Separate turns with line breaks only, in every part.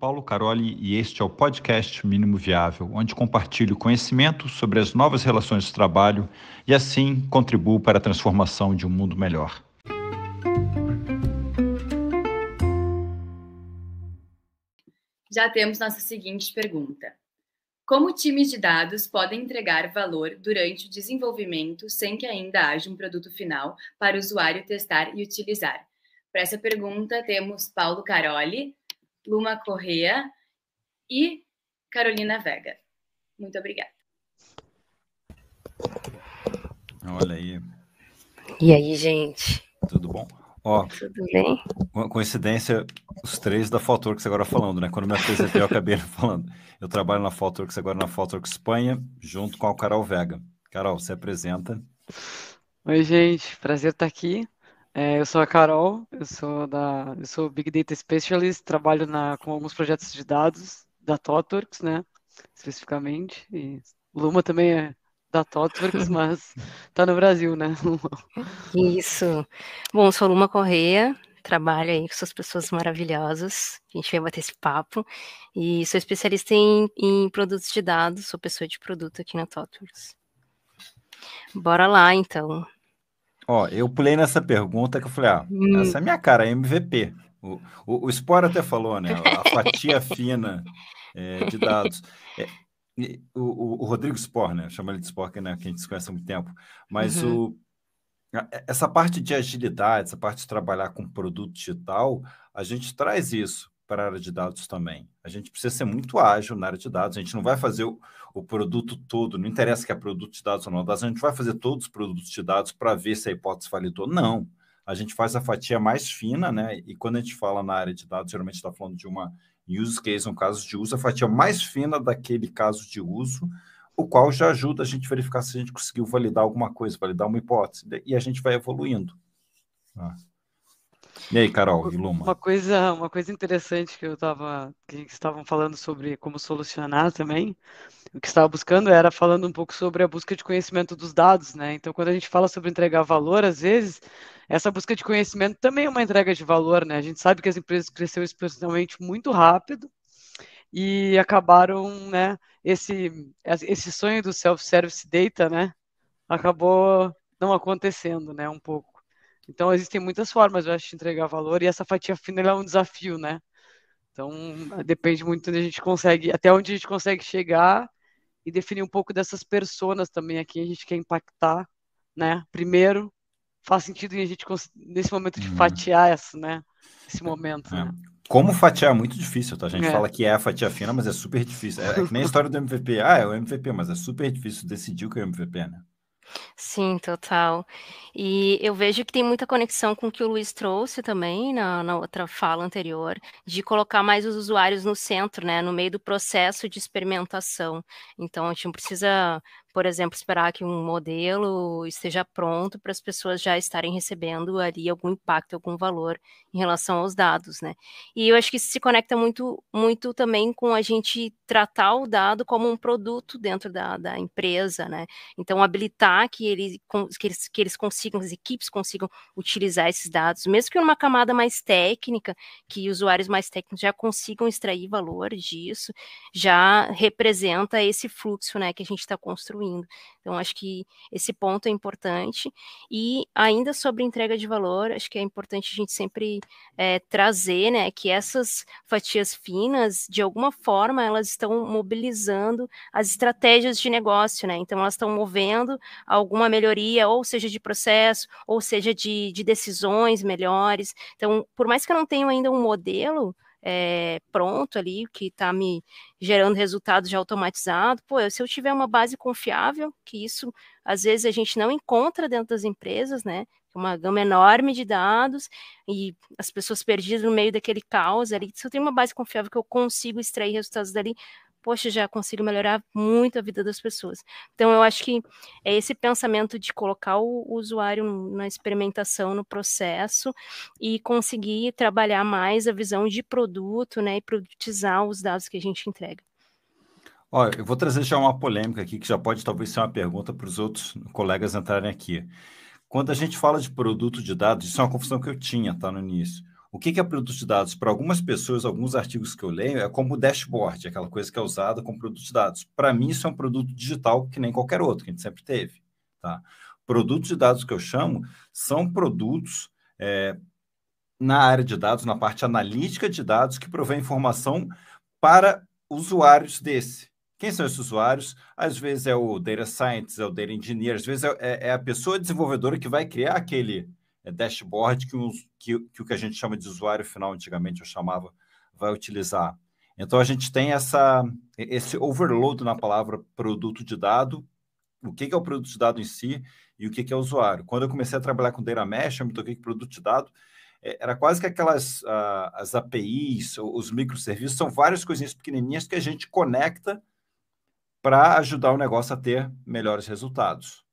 Paulo Caroli e este é o podcast Mínimo Viável, onde compartilho conhecimento sobre as novas relações de trabalho e assim contribuo para a transformação de um mundo melhor.
Já temos nossa seguinte pergunta: Como times de dados podem entregar valor durante o desenvolvimento sem que ainda haja um produto final para o usuário testar e utilizar? Para essa pergunta, temos Paulo Caroli, Luma Correa e Carolina Vega. Muito obrigada.
Olha aí.
E aí, gente?
Tudo bom? Ó,
Tudo bem?
Uma coincidência, os três da Faltworks agora falando, né? Quando me apresentei, eu acabei falando. Eu trabalho na Faltworks agora na Faltworks Espanha, junto com a Carol Vega. Carol, se apresenta.
Oi, gente, prazer estar aqui. É, eu sou a Carol, eu sou da, eu sou Big Data Specialist, trabalho na, com alguns projetos de dados da ThoughtWorks, né, especificamente, e Luma também é da ThoughtWorks, mas está no Brasil, né?
Isso. Bom, sou Luma Correia, trabalho aí com essas pessoas maravilhosas, a gente vai bater esse papo, e sou especialista em, em produtos de dados, sou pessoa de produto aqui na ThoughtWorks. Bora lá, então.
Ó, eu pulei nessa pergunta que eu falei, ah, hum. essa é minha cara, MVP. O, o, o Spore até falou, né? A fatia fina é, de dados. É, o, o, Rodrigo Spor, né? Chama ele de Spor, que, né, que a gente se conhece há muito tempo. Mas uhum. o, essa parte de agilidade, essa parte de trabalhar com produto digital, a gente traz isso para a área de dados também. A gente precisa ser muito ágil na área de dados. A gente não vai fazer o, o produto todo, não interessa que é produto de dados ou não, a gente vai fazer todos os produtos de dados para ver se a hipótese validou. Não. A gente faz a fatia mais fina, né? E quando a gente fala na área de dados, geralmente está falando de uma use case, um caso de uso, a fatia mais fina daquele caso de uso, o qual já ajuda a gente a verificar se a gente conseguiu validar alguma coisa, validar uma hipótese, e a gente vai evoluindo. Ah. E aí, Carol e Luma?
Uma coisa, uma coisa interessante que eu estava, que estavam falando sobre como solucionar também, o que estava buscando era falando um pouco sobre a busca de conhecimento dos dados, né? Então, quando a gente fala sobre entregar valor, às vezes, essa busca de conhecimento também é uma entrega de valor, né? A gente sabe que as empresas cresceram exponencialmente muito rápido e acabaram, né, esse, esse sonho do self-service data, né, acabou não acontecendo, né, um pouco. Então, existem muitas formas, eu acho, de entregar valor, e essa fatia fina é um desafio, né? Então, depende muito onde a gente consegue, até onde a gente consegue chegar e definir um pouco dessas pessoas também aqui a gente quer impactar, né? Primeiro, faz sentido a gente, nesse momento de uhum. fatiar essa, né? Esse momento, é. né?
Como fatiar é muito difícil, tá? A gente é. fala que é a fatia fina, mas é super difícil. É, é que nem a história do MVP. Ah, é o MVP, mas é super difícil decidir o que é o MVP, né?
Sim, total. E eu vejo que tem muita conexão com o que o Luiz trouxe também na, na outra fala anterior, de colocar mais os usuários no centro, né, no meio do processo de experimentação. Então, a gente não precisa por exemplo, esperar que um modelo esteja pronto para as pessoas já estarem recebendo ali algum impacto, algum valor em relação aos dados, né? E eu acho que isso se conecta muito, muito também com a gente tratar o dado como um produto dentro da, da empresa, né? Então, habilitar que, ele, que, eles, que eles consigam, as equipes consigam utilizar esses dados, mesmo que numa camada mais técnica, que usuários mais técnicos já consigam extrair valor disso, já representa esse fluxo, né, que a gente está construindo construindo. Então, acho que esse ponto é importante. E ainda sobre entrega de valor, acho que é importante a gente sempre é, trazer, né, que essas fatias finas, de alguma forma, elas estão mobilizando as estratégias de negócio, né? Então, elas estão movendo alguma melhoria, ou seja de processo, ou seja de, de decisões melhores. Então, por mais que eu não tenha ainda um modelo, é, pronto ali, que está me gerando resultados já automatizado. Pô, se eu tiver uma base confiável, que isso às vezes a gente não encontra dentro das empresas, né? Uma gama enorme de dados e as pessoas perdidas no meio daquele caos ali. Se eu tenho uma base confiável que eu consigo extrair resultados dali, poxa, já consigo melhorar muito a vida das pessoas. Então, eu acho que é esse pensamento de colocar o, usuário na experimentação, no processo, e conseguir trabalhar mais a visão de produto, né, e produtizar os dados que a gente entrega.
Olha, eu vou trazer já uma polêmica aqui, que já pode talvez ser uma pergunta para os outros colegas entrarem aqui. Quando a gente fala de produto de dados, isso é uma confusão que eu tinha, tá, no início. O que é produto de dados? Para algumas pessoas, alguns artigos que eu leio, é como dashboard, aquela coisa que é usada como produto de dados. Para mim, isso é um produto digital que nem qualquer outro, que a gente sempre teve. Tá? Produtos de dados que eu chamo são produtos é, na área de dados, na parte analítica de dados, que provém informação para usuários desse. Quem são esses usuários? Às vezes é o data scientist, é o data engineer, às vezes é, é, é a pessoa desenvolvedora que vai criar aquele dashboard que, os, que, que o que a gente chama de usuário final, antigamente eu chamava, vai utilizar. Então a gente tem essa, esse overload na palavra produto de dado, o que é o produto de dado em si e o que é o usuário. Quando eu comecei a trabalhar com Data Mesh, eu me toquei que produto de dado é, era quase que aquelas uh, as APIs, os microserviços, são várias coisinhas pequenininhas que a gente conecta para ajudar o negócio a ter melhores resultados.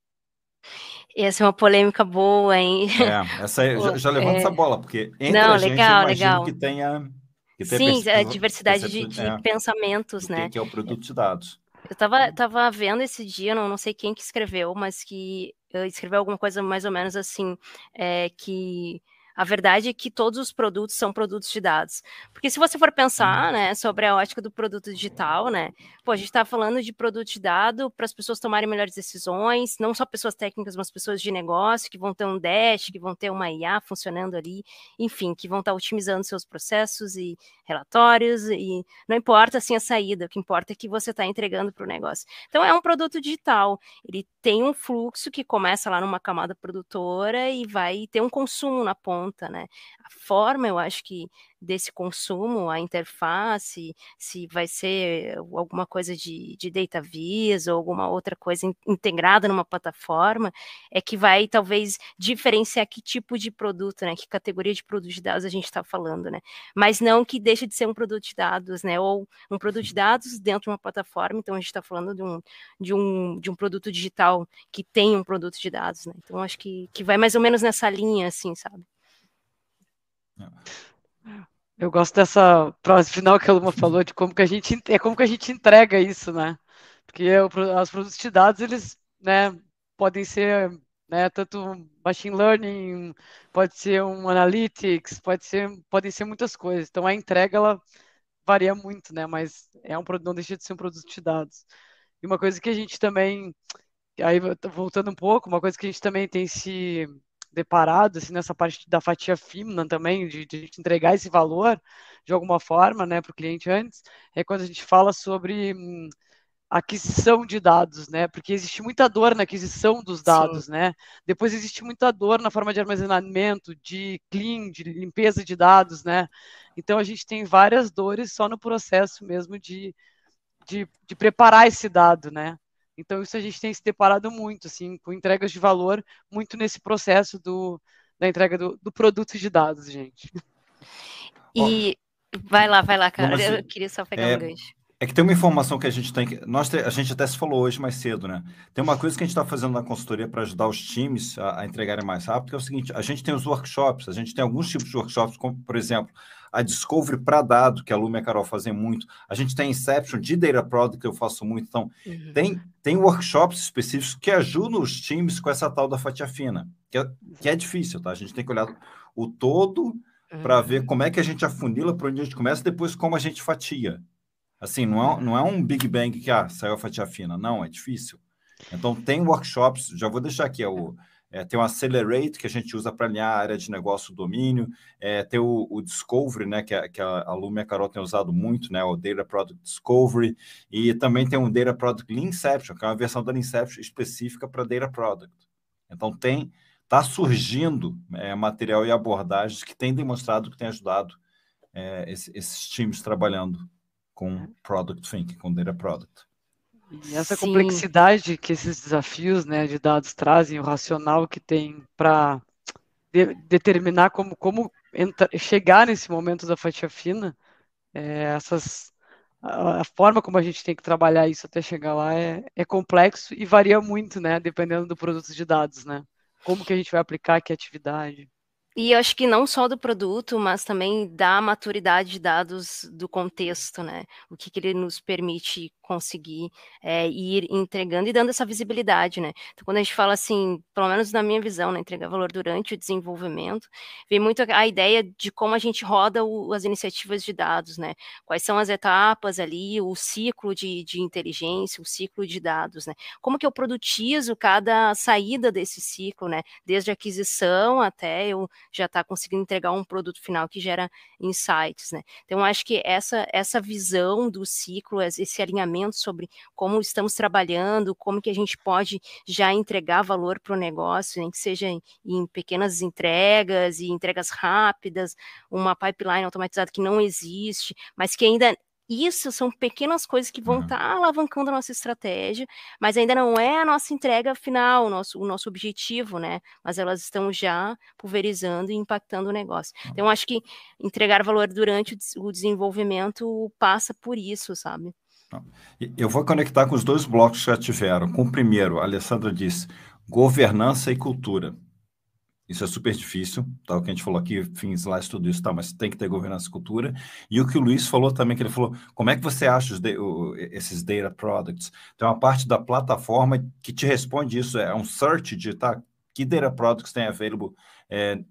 Essa é uma polêmica boa, hein?
É, essa já, já levanta é... essa bola, porque entre Não, a gente, legal, legal. que tenha... Que
tenha Sim, a diversidade de, de é, pensamentos, né?
Que é o produto de dados.
Eu estava tava vendo esse dia, não, não sei quem que escreveu, mas que uh, escreveu alguma coisa mais ou menos assim, é, que a verdade é que todos os produtos são produtos de dados. Porque se você for pensar, uhum. né, sobre a ótica do produto digital, né, pô, a gente está falando de produto de dado para as pessoas tomarem melhores decisões, não só pessoas técnicas, mas pessoas de negócio que vão ter um dash, que vão ter uma IA funcionando ali, enfim, que vão estar tá otimizando seus processos e relatórios e não importa assim a saída, o que importa é que você está entregando para o negócio. Então é um produto digital, ele tem um fluxo que começa lá numa camada produtora e vai ter um consumo na ponta, né? A forma, eu acho que desse consumo, a interface, se vai ser alguma coisa de, de data vis ou alguma outra coisa in, integrada numa plataforma, é que vai talvez diferenciar que tipo de produto, né? Que categoria de produto de dados a gente está falando, né? Mas não que deixe de ser um produto de dados, né? Ou um produto de dados dentro de uma plataforma, então a gente está falando de um, de, um, de um produto digital que tem um produto de dados, né? Então acho que, que vai mais ou menos nessa linha, assim, sabe?
Eu gosto dessa frase final que a Luma falou de como que a gente é como que a gente entrega isso, né? Porque os produtos de dados eles, né, podem ser, né, tanto machine learning, pode ser um analytics, pode ser, podem ser muitas coisas. Então a entrega ela varia muito, né? Mas é um não deixa de ser um produto de dados. E uma coisa que a gente também, aí voltando um pouco, uma coisa que a gente também tem se deparado assim, nessa parte da fatia fina também, de, de entregar esse valor de alguma forma né, para o cliente antes, é quando a gente fala sobre hum, aquisição de dados, né? Porque existe muita dor na aquisição dos dados, Sim. né? Depois existe muita dor na forma de armazenamento, de clean, de limpeza de dados, né? Então a gente tem várias dores só no processo mesmo de, de, de preparar esse dado, né? Então, isso a gente tem se deparado muito, assim, com entregas de valor, muito nesse processo do, da entrega do, do produto de dados, gente.
E vai lá, vai lá, cara. Eu queria só pegar é, um gancho.
É que tem uma informação que a gente tem que. Nós, a gente até se falou hoje mais cedo, né? Tem uma coisa que a gente está fazendo na consultoria para ajudar os times a, a, entregarem mais rápido, que é o seguinte: a gente tem os workshops, a gente tem alguns tipos de workshops, como, por exemplo, a Discovery para dado, que a Lume e a Carol fazem muito. A gente tem Inception de Data Product, que eu faço muito. Então, uhum. tem, tem workshops específicos que ajudam os times com essa tal da fatia fina, que é, que é difícil, tá? A gente tem que olhar o todo para ver uhum. como é que a gente afunila para onde a gente começa, depois como a gente fatia. Assim, não é, não é um Big Bang que ah, saiu a fatia fina. Não, é difícil. Então, tem workshops, já vou deixar aqui, é o, é, tem o Accelerate, que a gente usa para alinhar a área de negócio domínio, é, tem o, o, Discovery, né, que, a, que a, a Lume e a Carol têm usado muito, né, o Data Product Discovery, e também tem um Data Product Leanception, que é uma versão da Leanception específica para Data Product. Então, tem, está surgindo é, material e abordagens que têm demonstrado que tem ajudado é, esse, esses times trabalhando com é. Product Thinking, com Data Product.
E essa Sim. complexidade que esses desafios né, de dados trazem, o racional que tem para de, determinar como, como entra, chegar nesse momento da fatia fina, é, essas, a, a, forma como a gente tem que trabalhar isso até chegar lá é, é complexo e varia muito, né, dependendo do produto de dados, né? Como que a gente vai aplicar, que atividade.
E eu acho que não só do produto, mas também da maturidade de dados do contexto, né? O que, que ele nos permite conseguir é, ir entregando e dando essa visibilidade, né? Então, quando a gente fala assim, pelo menos na minha visão, né, entregar valor durante o desenvolvimento, vem muito a ideia de como a gente roda o, as iniciativas de dados, né? Quais são as etapas ali, o ciclo de, de inteligência, o ciclo de dados, né? Como que eu produtizo cada saída desse ciclo, né? Desde a aquisição até eu já estar tá conseguindo entregar um produto final que gera insights, né? Então, acho que essa, essa visão do ciclo, esse alinhamento sobre como estamos trabalhando, como que a gente pode já entregar valor para o negócio, nem que seja em, em, pequenas entregas e entregas rápidas, uma pipeline automatizada que não existe, mas que ainda isso são pequenas coisas que vão estar uhum. tá alavancando a nossa estratégia, mas ainda não é a nossa entrega final, o nosso, o nosso objetivo, né? Mas elas estão já pulverizando e impactando o negócio. Uhum. Então, acho que entregar valor durante o desenvolvimento passa por isso, sabe?
Eu vou conectar com os dois blocos que já tiveram. Com o primeiro, a Alessandra disse governança e cultura. Isso é super difícil, tá? O que a gente falou aqui, fins lá, tudo isso, tá? Mas tem que ter governança e cultura. E o que o Luiz falou também, que ele falou, como é que você acha os de, o, esses data products? Tem uma parte da plataforma que te responde isso, é um search de, tá? Que data products tem available é,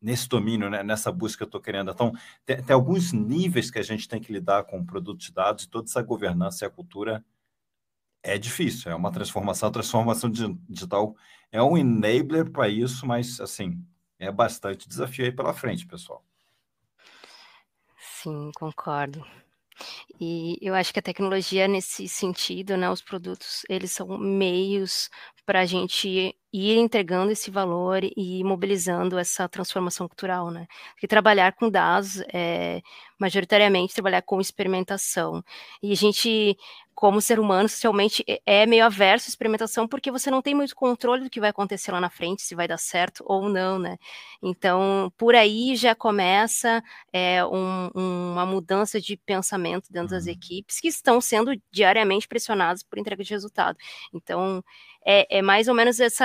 nesse domínio, né, nessa busca que eu estou querendo. Então, tem, tem, alguns níveis que a gente tem que lidar com o produto de dados, e toda essa governança e a cultura é difícil, é uma transformação. A transformação digital é um enabler para isso, mas, assim, é bastante desafio aí pela frente, pessoal.
Sim, concordo. E eu acho que a tecnologia, nesse sentido, né, os produtos, eles são meios para a gente ir entregando esse valor e mobilizando essa transformação cultural, né? Porque trabalhar com dados é majoritariamente trabalhar com experimentação. E a gente, como ser humano, socialmente, é meio averso à experimentação porque você não tem muito controle do que vai acontecer lá na frente, se vai dar certo ou não, né? Então, por aí já começa é, um, uma mudança de pensamento dentro das uhum. equipes que estão sendo diariamente pressionadas por entrega de resultado. Então, é, é mais ou menos essa,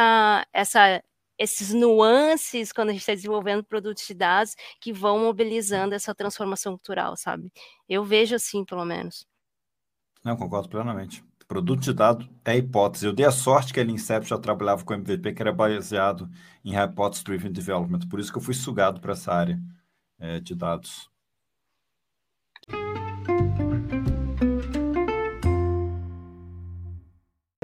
essa esses nuances quando a gente está desenvolvendo produtos de dados que vão mobilizando essa transformação cultural, sabe? Eu vejo assim, pelo menos.
Não, concordo plenamente. Produto de dado é hipótese. Eu dei a sorte que a Lincep já trabalhava com MVP, que era baseado em Hypothesis Driven Development. Por isso que eu fui sugado para essa área é, de dados.